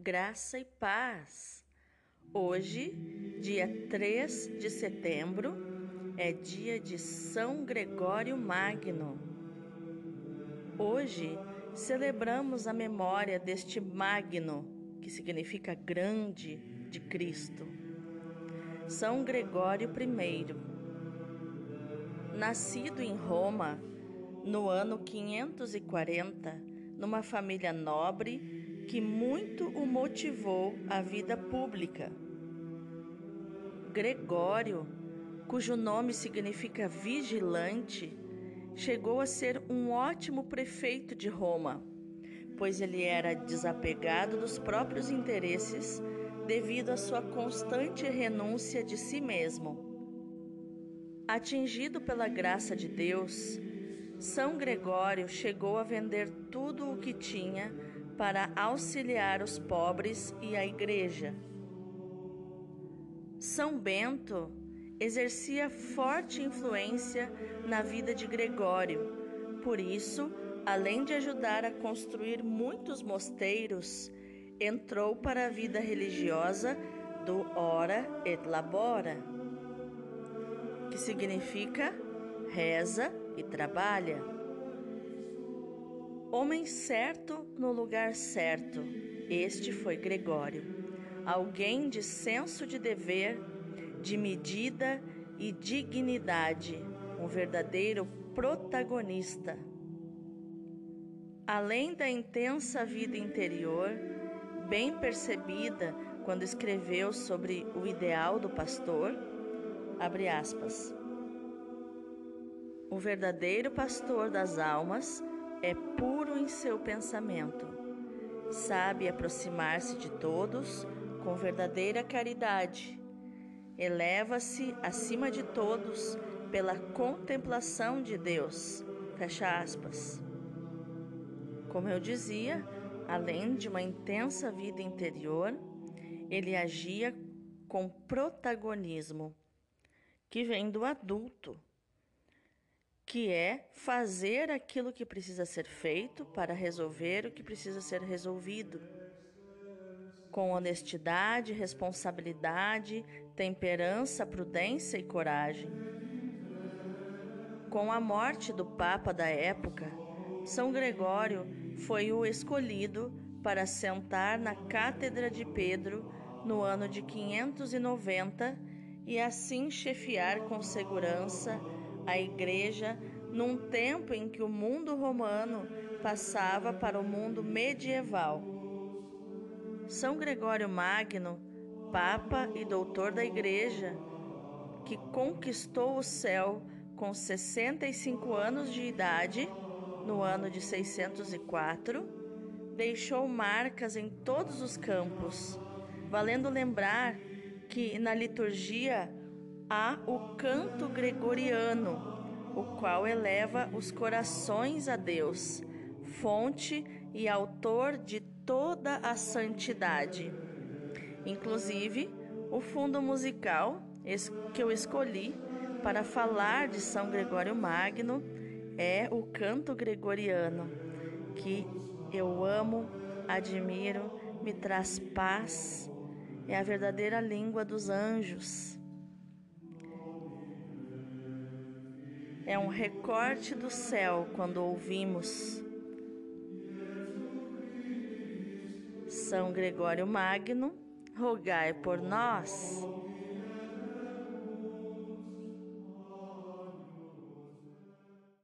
graça e paz. Hoje, dia 3 de setembro, é dia de São Gregório Magno. Hoje celebramos a memória deste Magno, que significa grande de Cristo. São Gregório I, nascido em Roma no ano 540, numa família nobre que muito o motivou à vida pública. Gregório, cujo nome significa vigilante, chegou a ser um ótimo prefeito de Roma, pois ele era desapegado dos próprios interesses devido à sua constante renúncia de si mesmo. Atingido pela graça de Deus, São Gregório chegou a vender tudo o que tinha para auxiliar os pobres e a igreja. São Bento exercia forte influência na vida de Gregório. Por isso, além de ajudar a construir muitos mosteiros, entrou para a vida religiosa do ora et labora, que significa reza e trabalha. Homem certo no lugar certo. Este foi Gregório, alguém de senso de dever, de medida e dignidade, um verdadeiro protagonista. Além da intensa vida interior, bem percebida quando escreveu sobre o ideal do pastor, abre aspas. O verdadeiro pastor das almas é puro em seu pensamento. Sabe aproximar-se de todos com verdadeira caridade. Eleva-se acima de todos pela contemplação de Deus. Fecha aspas. Como eu dizia, além de uma intensa vida interior, ele agia com protagonismo, que vem do adulto que é fazer aquilo que precisa ser feito para resolver o que precisa ser resolvido. Com honestidade, responsabilidade, temperança, prudência e coragem. Com a morte do Papa da época, São Gregório foi o escolhido para sentar na Cátedra de Pedro no ano de 590 e assim chefiar com segurança a igreja num tempo em que o mundo romano passava para o mundo medieval. São Gregório Magno, Papa e doutor da Igreja, que conquistou o céu com 65 anos de idade, no ano de 604, deixou marcas em todos os campos, valendo lembrar que na liturgia há o canto gregoriano, o qual eleva os corações a Deus, fonte e autor de toda a santidade. Inclusive, o fundo musical que eu escolhi para falar de São Gregório Magno é o canto gregoriano, que eu amo, admiro, me traz paz, é a verdadeira língua dos anjos. É um recorte do céu quando ouvimos São Gregório Magno, rogai por nós.